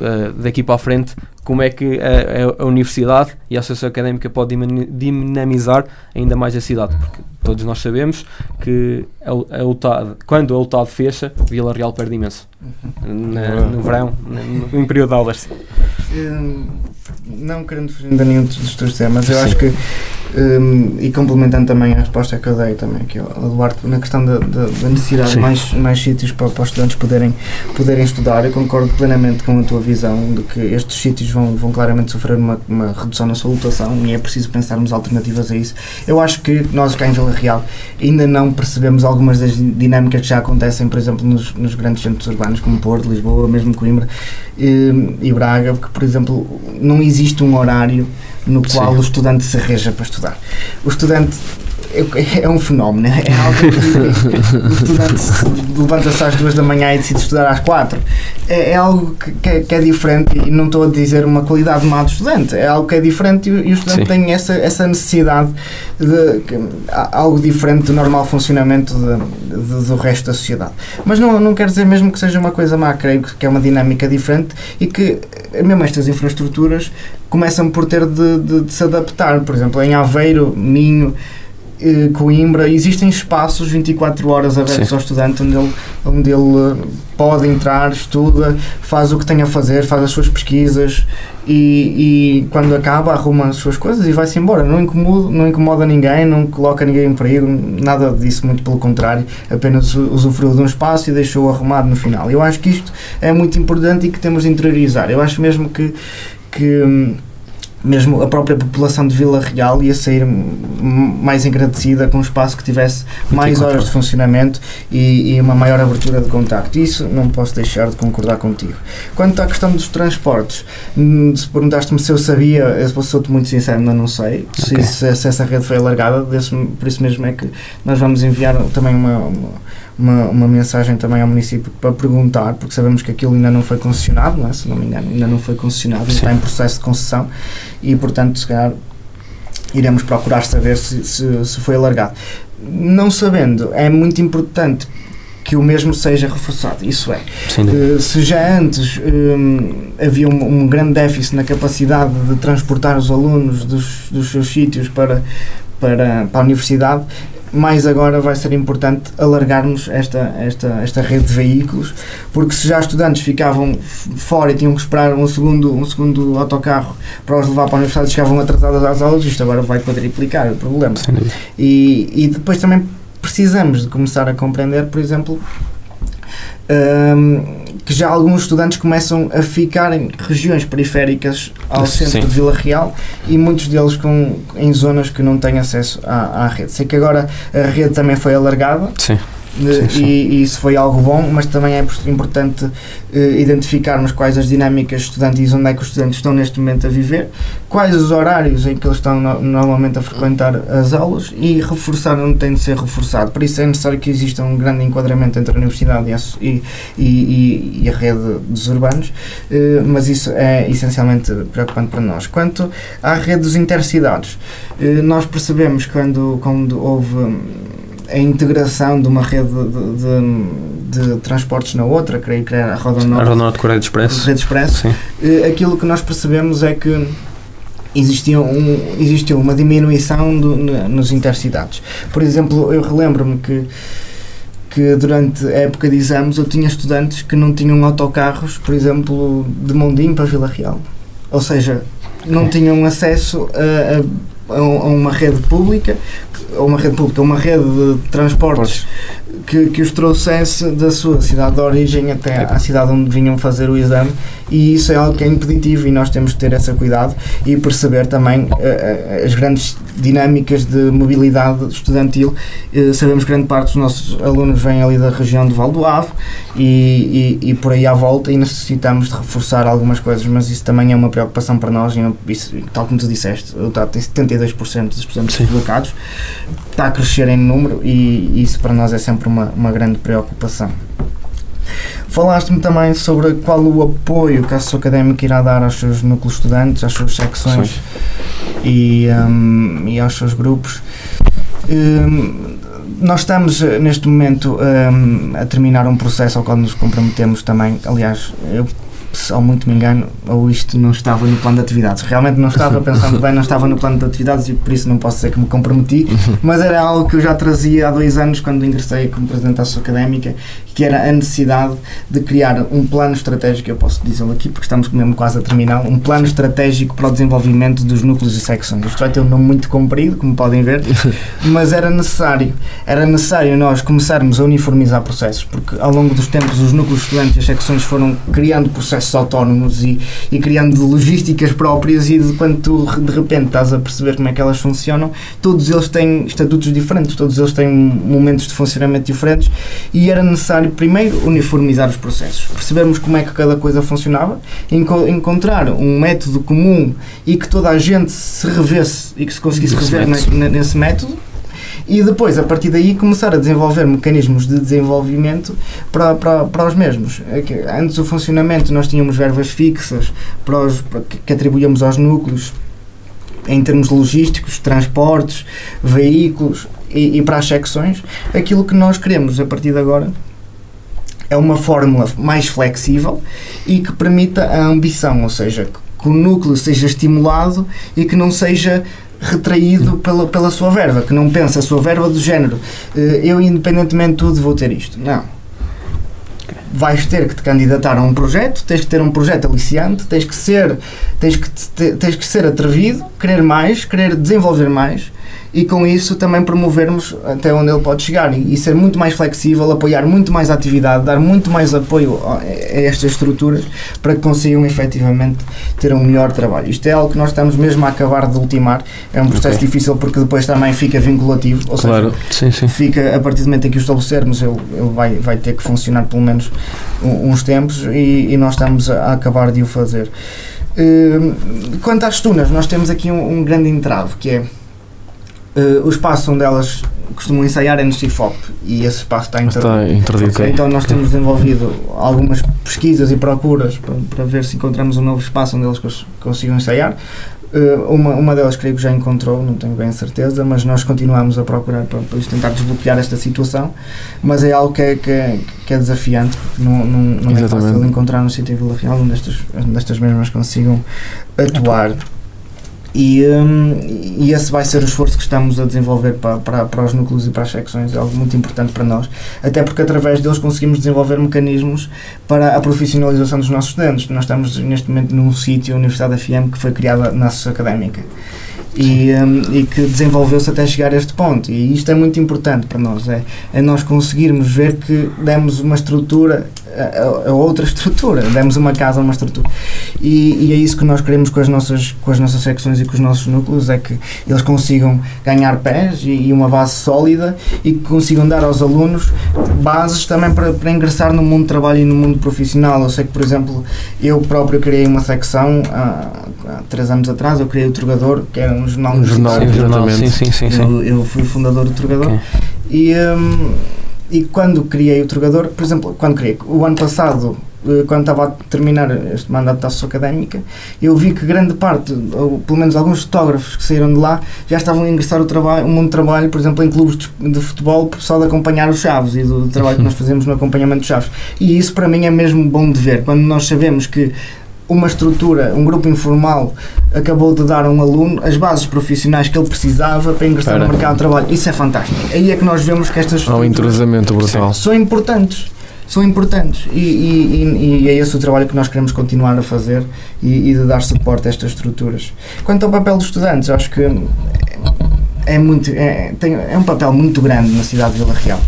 S3: uh, daqui para a frente como é que a, a, universidade e a associação académica pode dinamizar ainda mais a cidade, porque todos nós sabemos que a, a UTAD, quando a UTAD fecha, Vila Real perde imenso. Na, no verão, no, no período de aulas.
S2: Hum, não querendo fugir de nenhum dos teus temas, eu Sim. acho que um, e complementando também a resposta que eu dei também aqui ao Duarte na questão da, da, da necessidade Sim. de mais, mais sítios para, para, os estudantes poderem, poderem estudar, eu concordo plenamente com a tua visão de que estes sítios vão, vão claramente sofrer uma, uma redução na sua lotação e é preciso pensarmos alternativas a isso. Eu acho que nós cá em Vila Real ainda não percebemos algumas das dinâmicas que já acontecem, por exemplo, nos, nos grandes centros urbanos como Porto, Lisboa, mesmo Coimbra e, hum, e Braga, porque, por exemplo, não existe um horário no qual Sim. o estudante se reja para estudar. O estudante é, um fenómeno, é algo que <laughs> o estudante levanta-se às duas da manhã e decide estudar às quatro. É, é algo que, que, é, que, é, diferente e não estou a dizer uma qualidade má do estudante, é algo que é diferente e, e o estudante Sim. tem essa, essa necessidade de que, algo diferente do normal funcionamento de, de, do resto da sociedade. Mas não, não quer dizer mesmo que seja uma coisa má, creio que é uma dinâmica diferente e que mesmo estas infraestruturas começam por ter de, de, de se adaptar. Por exemplo, em Aveiro, Minho, Coimbra, existem espaços 24 horas abertos Sim. ao estudante onde ele, onde ele eh, pode entrar, estuda, faz o que tem a fazer, faz as suas pesquisas e, e quando acaba arruma as suas coisas e vai-se embora. Não incomoda, não incomoda ninguém, não coloca ninguém em perigo, nada disso, muito pelo contrário, apenas usufruiu de um espaço e deixou arrumado no final. Eu acho que isto é muito importante e que temos de interiorizar. Eu acho mesmo que, que hum, mesmo a própria população de Vila Real ia sair mais agradecida com um espaço que tivesse mais horas de funcionamento e, e, uma maior abertura de contacto. Isso não posso deixar de concordar contigo. Quanto à questão dos transportes, hum, se perguntaste-me se eu sabia, eu sou-te muito sincero, ainda não sei okay. se, se, essa rede foi alargada, desse, por isso mesmo é que nós vamos enviar também uma, uma uma, uma mensagem também ao município para perguntar, porque sabemos que aquilo ainda não foi concessionado, não é? se não me engano, ainda não foi concessionado, está em processo de concessão e, portanto, se calhar iremos procurar saber se, se, se foi alargado. Não sabendo, é muito importante que o mesmo seja reforçado. Isso é, uh, se já antes um, havia um, um, grande déficit na capacidade de transportar os alunos dos, dos seus sítios para, para, para a universidade, mais agora vai ser importante alargarmos esta, esta, esta rede de veículos, porque se já estudantes ficavam fora e tinham que esperar um segundo, um segundo autocarro para os levar para a universidade e chegavam atrasados às aulas, isto agora vai quadriplicar o problema. E, e depois também precisamos de começar a compreender, por exemplo, um, que já alguns estudantes começam a ficar em regiões periféricas ao centro Sim. de Vila Real e muitos deles com, em zonas que não têm acesso à, à rede. Sei que agora a rede também foi alargada. Sim sim, sim. E, e, isso foi algo bom, mas também é importante uh, identificarmos quais as dinâmicas estudantis, onde é que os estudantes estão neste momento a viver, quais os horários em que eles estão no, normalmente a frequentar as aulas e reforçar onde tem de ser reforçado. Por isso é necessário que exista um grande enquadramento entre a universidade e a, e, e a rede dos urbanos, uh, mas isso é essencialmente preocupante para nós. Quanto à rede dos intercidades, uh, nós percebemos quando, quando houve a integração de uma rede de, de, de, transportes na outra, creio que era a Roda Norte, a
S3: Roda Norte Correio Expresso,
S2: Expresso. Uh, aquilo que nós percebemos é que existia, um, existiu uma diminuição do, nos intercidades. Por exemplo, eu relembro-me que que durante a época de exames eu tinha estudantes que não tinham autocarros, por exemplo, de Mondinho para Vila Real. Ou seja, não tinham acesso a, a a uma rede pública, a uma rede pública, uma rede de transportes que, que os trouxesse da sua cidade de origem até à cidade onde vinham fazer o exame. E isso é algo que é impeditivo e nós temos que ter esse cuidado e perceber também uh, as grandes dinâmicas de mobilidade estudantil. Uh, sabemos que grande parte dos nossos alunos vêm ali da região do Val do Ave e, e, e, por aí à volta e necessitamos de reforçar algumas coisas, mas isso também é uma preocupação para nós e isso, tal como tu disseste, o TAT tem 72% dos estudantes publicados, está a crescer em número e isso para nós é sempre uma, uma grande preocupação. Falaste-me também sobre qual o apoio que a Associação Académica irá dar aos seus núcleos estudantes, às suas secções e, um, e aos seus grupos. Um, nós estamos neste momento um, a terminar um processo ao qual nos comprometemos também. Aliás, eu se ao muito me engano, ou isto não estava no plano de atividades. Realmente não estava, <laughs> pensando bem, não estava no plano de atividades e por isso não posso dizer que me comprometi, mas era algo que eu já trazia há dois anos quando ingressei como presidente da Associação Académica, que era a necessidade de criar um plano estratégico, eu posso dizê-lo aqui porque estamos mesmo quase a terminar, um plano estratégico para o desenvolvimento dos núcleos e secções. Isto vai ter um nome muito comprido, como podem ver, <laughs> mas era necessário, era necessário nós começarmos a uniformizar processos, porque ao longo dos tempos os núcleos estudantes e as secções foram criando processos autónomos e, e criando logísticas próprias e de quando tu de repente estás a perceber como é que elas funcionam, todos eles têm estatutos diferentes, todos eles têm momentos de funcionamento diferentes e era necessário primeiro uniformizar os processos, percebermos como é que cada coisa funcionava, enco encontrar um método comum e que toda a gente se revesse e que se conseguisse rever nesse método e depois, a partir daí, começar a desenvolver mecanismos de desenvolvimento para, para, para os mesmos. É antes do funcionamento nós tínhamos verbas fixas para os, para, que atribuíamos aos núcleos em termos logísticos, transportes, veículos e, e para as secções. Aquilo que nós queremos a partir de agora é uma fórmula mais flexível e que permita a ambição, ou seja, que o núcleo seja estimulado e que não seja retraído pela, pela sua verba, que não pensa a sua verba do género eh, eu independentemente de tudo vou ter isto. Não. Vais ter que te candidatar a um projeto, tens que ter um projeto aliciante, tens que ser, tens que, tens que ser atrevido, querer mais, querer desenvolver mais e com isso também promovermos até onde ele pode chegar e, e, ser muito mais flexível, apoiar muito mais a atividade, dar muito mais apoio a, a, estas estruturas para que consigam efetivamente ter um melhor trabalho. Isto é algo que nós estamos mesmo a acabar de ultimar, é um processo okay. difícil porque depois também fica vinculativo, ou claro. seja, sim, sim. fica a partir do momento em que o estabelecermos, ele, ele vai, vai ter que funcionar pelo menos uns tempos e, e nós estamos a acabar de o fazer. Uh, quanto às tunas, nós temos aqui um, um grande entrave que é Uh, o espaço onde elas costumam ensaiar é no CIFOP e esse espaço está, inter... está interdito. Okay, então nós temos desenvolvido algumas pesquisas e procuras para, para ver se encontramos um novo espaço onde elas cons consigam ensaiar. Uh, uma, uma delas creio que já encontrou, não tenho bem a certeza, mas nós continuamos a procurar para, para tentar desbloquear esta situação. Mas é algo que é, que é, que é desafiante, porque não, não, não é fácil encontrar no sítio Vila Real onde estas, onde estas mesmas consigam atuar. E, um, e esse vai ser o esforço que estamos a desenvolver para, para, para os núcleos e para as secções, é algo muito importante para nós, até porque através deles conseguimos desenvolver mecanismos para a profissionalização dos nossos estudantes. Nós estamos neste momento num sítio, a Universidade FM, que foi criada na Associação Académica e, um, e que desenvolveu-se até chegar a este ponto. E isto é muito importante para nós, é, é nós conseguirmos ver que demos uma estrutura a, a, outra estrutura, demos uma casa a uma estrutura. E, e, é isso que nós queremos com as, nossas, com as nossas secções e com os nossos núcleos, é que eles consigam ganhar pés e, e uma base sólida e que consigam dar aos alunos bases também para, para ingressar no mundo do trabalho e no mundo profissional. Eu sei que, por exemplo, eu próprio criei uma secção há, há três anos atrás, eu criei o Trogador, que era um jornal. Um
S3: jornal, sim, sim, sim, sim.
S2: Eu, eu fui fundador do Trogador. Okay. E, um, e quando criei o Trogador, por exemplo, quando criei, o ano passado, eh, quando estava a terminar este mandato da Associação Académica, eu vi que grande parte, ou pelo menos alguns fotógrafos que saíram de lá, já estavam a ingressar o, trabalho, o mundo de trabalho, por exemplo, em clubes de, futebol, só de acompanhar os chaves e do, do trabalho que nós <laughs> fazemos no acompanhamento dos chaves. E isso para mim é mesmo bom de ver, quando nós sabemos que uma estrutura, um grupo informal acabou de dar a um aluno as bases profissionais que ele precisava para ingressar para. no mercado de trabalho. Isso é fantástico. Aí é que nós vemos que estas
S1: Há um entrosamento brutal.
S2: São importantes. São importantes e, e, e, é esse o trabalho que nós queremos continuar a fazer e, e de dar suporte a estas estruturas. Quanto ao papel dos estudantes, acho que é, muito, é, tem, é um papel muito grande na cidade de Vila Real.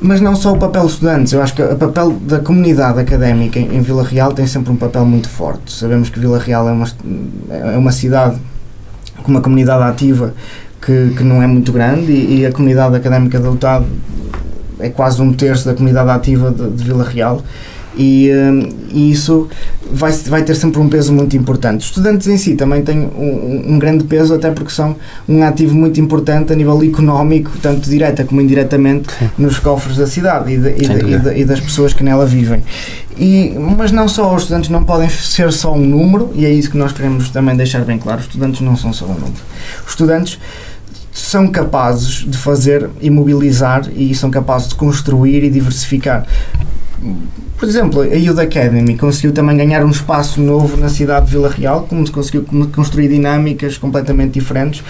S2: Mas não só o papel dos estudantes, eu acho que o papel da comunidade académica em, Vila Real tem sempre um papel muito forte. Sabemos que Vila Real é uma, é uma cidade com uma comunidade ativa que, que não é muito grande e, e a comunidade académica da UTAD é quase um terço da comunidade ativa de, de Vila Real e, hum, e, isso vai, vai ter sempre um peso muito importante. Os estudantes em si também têm um, um, grande peso, até porque são um ativo muito importante a nível económico, tanto direta como indiretamente, Sim. nos cofres da cidade e, de, e, de, e, das pessoas que nela vivem. E, mas não só, os estudantes não podem ser só um número, e é isso que nós queremos também deixar bem claro: os estudantes não são só um número. Os estudantes são capazes de fazer imobilizar e são capazes de construir e diversificar por exemplo, a Youth Academy conseguiu também ganhar um espaço novo na cidade de Vila Real, como conseguiu construir dinâmicas completamente diferentes,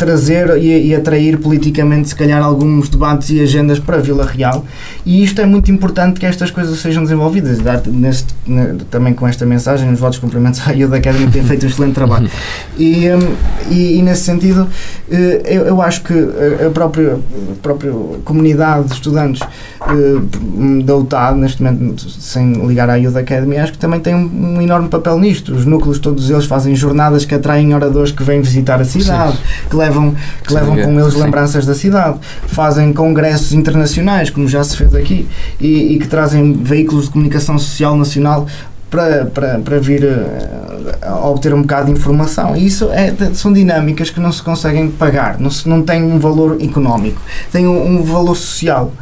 S2: trazer e, e, atrair politicamente, se calhar, alguns debates e agendas para Vila Real. E isto é muito importante que estas coisas sejam desenvolvidas. Dar neste, também com esta mensagem, os votos cumprimentos à <laughs> Youth Academy tem feito um excelente trabalho. E, um, e, e, nesse sentido, eh, eu, eu acho que a própria, a própria comunidade de estudantes uh, da UTAD, neste momento, sem ligar à Youth Academy, acho que também tem um, um, enorme papel nisto. Os núcleos, todos eles, fazem jornadas que atraem oradores que vêm visitar a cidade, Sim. que levam, que levam com eles lembranças da cidade, fazem congressos internacionais, como já se fez aqui, e, e que trazem veículos de comunicação social nacional para, para, para vir a, a, obter um bocado de informação. E isso é, são dinâmicas que não se conseguem pagar, não, se, não têm um valor económico, têm um, um valor social.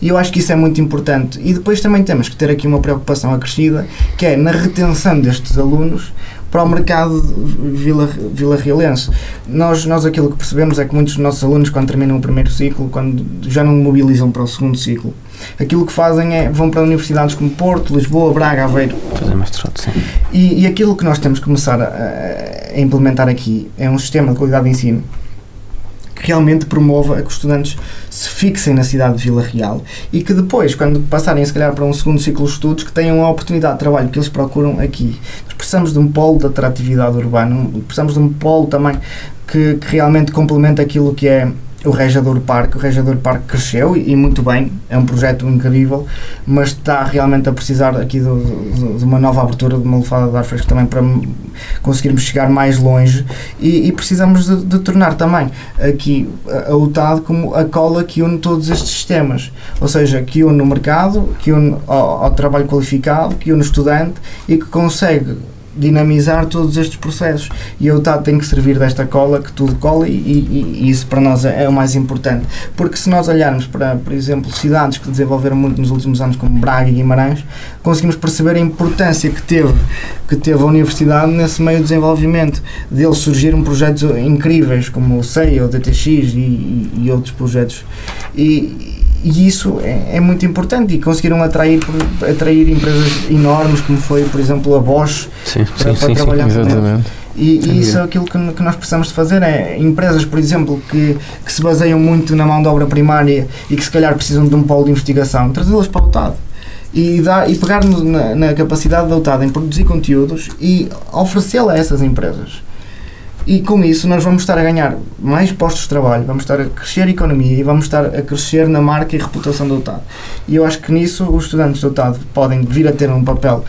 S2: E eu acho que isso é muito importante. E depois também temos que ter aqui uma preocupação acrescida, que é na retenção destes alunos para o mercado vila, vila realense. Nós, nós aquilo que percebemos é que muitos dos nossos alunos, quando terminam o primeiro ciclo, quando já não mobilizam para o segundo ciclo, aquilo que fazem é vão para universidades como Porto, Lisboa, Braga, Aveiro.
S3: Fazer mestrado, sim.
S2: E, e aquilo que nós temos que começar a, a implementar aqui é um sistema de qualidade de ensino que realmente promova que os estudantes se fixem na cidade de Vila Real e que depois, quando passarem se calhar para um segundo ciclo de estudos, que tenham a oportunidade de trabalho que eles procuram aqui. Precisamos de um polo de atratividade urbana, precisamos de um polo também que, que realmente complemente aquilo que é o Rejador Parque. O Rejador Parque cresceu e, e, muito bem, é um projeto incrível, mas está realmente a precisar aqui de, de, de uma nova abertura, de uma lefada de ar fresco também para conseguirmos chegar mais longe e, e precisamos de, de, tornar também aqui a UTAD como a cola que une todos estes sistemas, ou seja, que une o mercado, que une ao, ao trabalho qualificado, que une o estudante e que consegue dinamizar todos estes processos. E a UTAD tem que servir desta cola, que tudo cola, e, e, e, isso para nós é, é, o mais importante. Porque se nós olharmos para, por exemplo, cidades que desenvolveram muito nos últimos anos, como Braga e Guimarães, conseguimos perceber a importância que teve, que teve a universidade nesse meio de desenvolvimento. Deles surgiram projetos incríveis, como o CEI, o DTX e, e outros projetos. E, e isso é, é, muito importante e conseguiram atrair, atrair empresas enormes como foi, por exemplo, a Bosch
S3: sim, para, sim, para sim, trabalhar sim, exatamente.
S2: E, e isso é aquilo que, que, nós precisamos de fazer é empresas, por exemplo, que, que se baseiam muito na mão de obra primária e que se calhar precisam de um polo de investigação, trazê-las para o TAD e, dar, e pegar na, na capacidade da UTAD em produzir conteúdos e oferecê-la a essas empresas. E com isso nós vamos estar a ganhar mais postos de trabalho, vamos estar a crescer a economia e vamos estar a crescer na marca e reputação do UTAD. E eu acho que nisso os estudantes do UTAD podem vir a ter um papel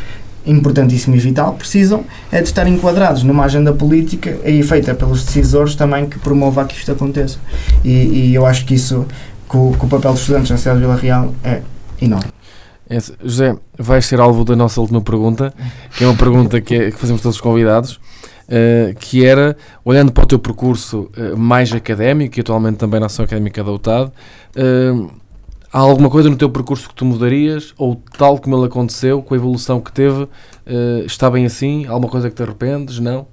S2: importantíssimo e vital, precisam é de estar enquadrados numa agenda política e feita pelos decisores também que promova que isto aconteça. E, e eu acho que isso, que o, o papel dos estudantes na cidade de Vila Real é enorme.
S1: É, José, vais ser alvo da nossa última pergunta, que é uma pergunta que, é, que fazemos todos os convidados. Uh, que era, olhando para o teu percurso uh, mais académico e atualmente também na ação académica da UTAD, uh, há alguma coisa no teu percurso que tu mudarias ou tal como ele aconteceu, com a evolução que teve, está bem assim? Há alguma coisa que te arrependes? Não?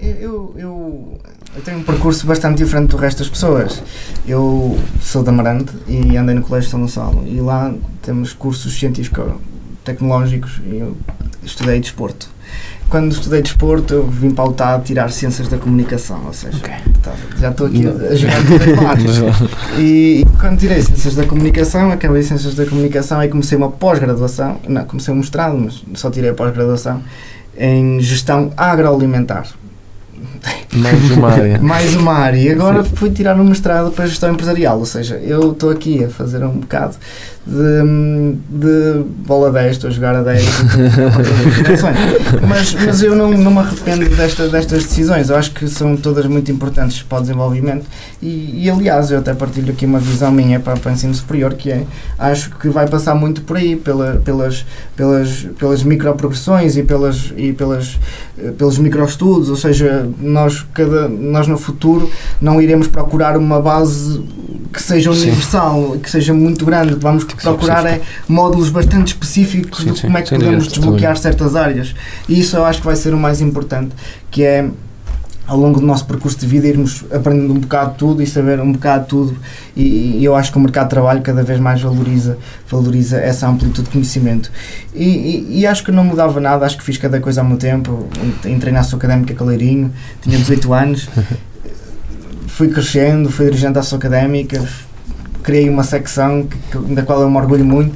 S2: Eu, eu, eu, tenho um percurso bastante diferente do resto das pessoas. Eu sou da Amarante e andei no Colégio São Gonçalo e lá temos cursos científico-tecnológicos e eu estudei desporto quando estudei desporto, eu vim para o TAD tirar Ciências da Comunicação, ou seja, okay. tá, já estou aqui a, a jogar com <laughs> e, e quando tirei Ciências da Comunicação, acabei Ciências da Comunicação e comecei uma pós-graduação, não, comecei um mestrado, mas só tirei a pós-graduação, em Gestão Agroalimentar.
S1: Mais uma área. <laughs>
S2: mais uma área. E agora fui tirar um mestrado para gestão empresarial, ou seja, eu estou aqui a fazer um bocado de, de bola 10, estou a jogar a 10, <laughs> mas, mas eu não, não me arrependo desta, destas decisões, eu acho que são todas muito importantes para o desenvolvimento. E, e aliás eu até partilho aqui uma visão minha para, para o ensino superior que é, acho que vai passar muito por aí, pela, pelas, pelas, pelas microprogressões e, pelas, e pelas, pelos microestudos, ou seja, nós, cada, nós no futuro não iremos procurar uma base que seja universal, sim. que seja muito grande, vamos procurar é módulos bastante específicos sim, de como é que podemos desbloquear certas áreas. E isso eu acho que vai ser o mais importante, que é ao longo do nosso percurso de vida irmos aprendendo um bocado tudo e saber um bocado tudo. E, e, eu acho que o mercado de trabalho cada vez mais valoriza valoriza essa amplitude de conhecimento. E, e, e acho que não mudava nada, acho que fiz cada coisa ao meu tempo. Entrei na sua académica Caleirinho tinha 18 anos. <laughs> Fui crescendo, fui dirigente da sua académica criei uma secção que, que, da qual eu me orgulho muito.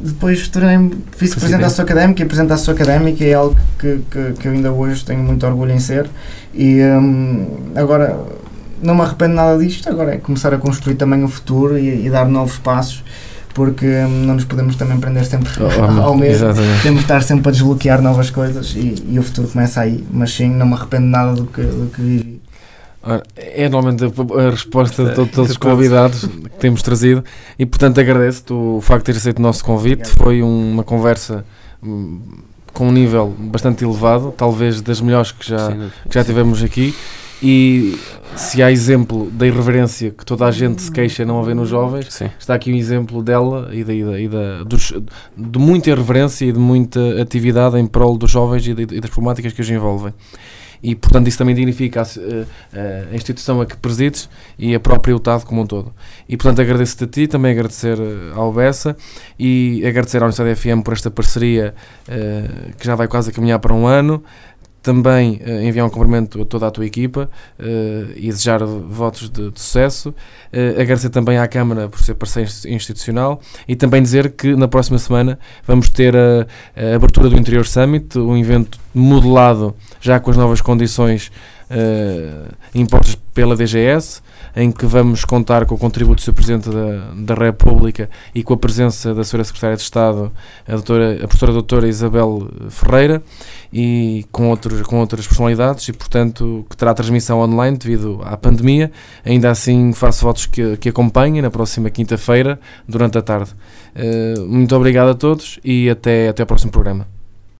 S2: Depois tornei-me vice-presidente da sua académica e presidente da sua académica é algo que, que, que, eu ainda hoje tenho muito orgulho em ser. E um, agora não me arrependo nada disto, agora é começar a construir também o futuro e, e dar novos passos porque hum, não nos podemos também prender sempre oh, <laughs> ao mesmo. Exatamente. Temos de estar sempre a desbloquear novas coisas e, e, o futuro começa aí. Mas sim, não me arrependo nada do que, do que vivi.
S1: É normalmente a, resposta de todos os <laughs> convidados que temos trazido e, portanto, agradeço-te o facto de ter aceito o nosso convite. Foi uma conversa hum, com um nível bastante elevado, talvez das melhores que já, que já tivemos aqui. E se há exemplo da irreverência que toda a gente se queixa não haver nos jovens, Sim. está aqui um exemplo dela e, da, e, da, e da, dos, de muita irreverência e de muita atividade em prol dos jovens e, de, e das problemáticas que os envolvem e, portanto, isso também dignifica a, a, a instituição a que presides e a própria UTAD como um todo. E, portanto, agradeço-te a ti, também agradecer eh, ao Bessa e agradecer à Universidade FM por esta parceria uh, que já vai quase a caminhar para um ano também uh, enviar um cumprimento a toda a tua equipa uh, e desejar votos de, de sucesso. Uh, agradecer também à Câmara por ser parceiro institucional e também dizer que na próxima semana vamos ter a, a abertura do Interior Summit, um evento modelado já com as novas condições impostas pela DGS em que vamos contar com o contributo do Sr. Presidente da, da República e com a presença da Sra. Secretária de Estado, a, doutora, a professora doutora Isabel Ferreira, e com, outros, com outras personalidades, e portanto que terá transmissão online devido à pandemia. Ainda assim, faço votos que, que acompanhem na próxima quinta-feira, durante a tarde. Uh, muito obrigado a todos e até, até ao próximo programa.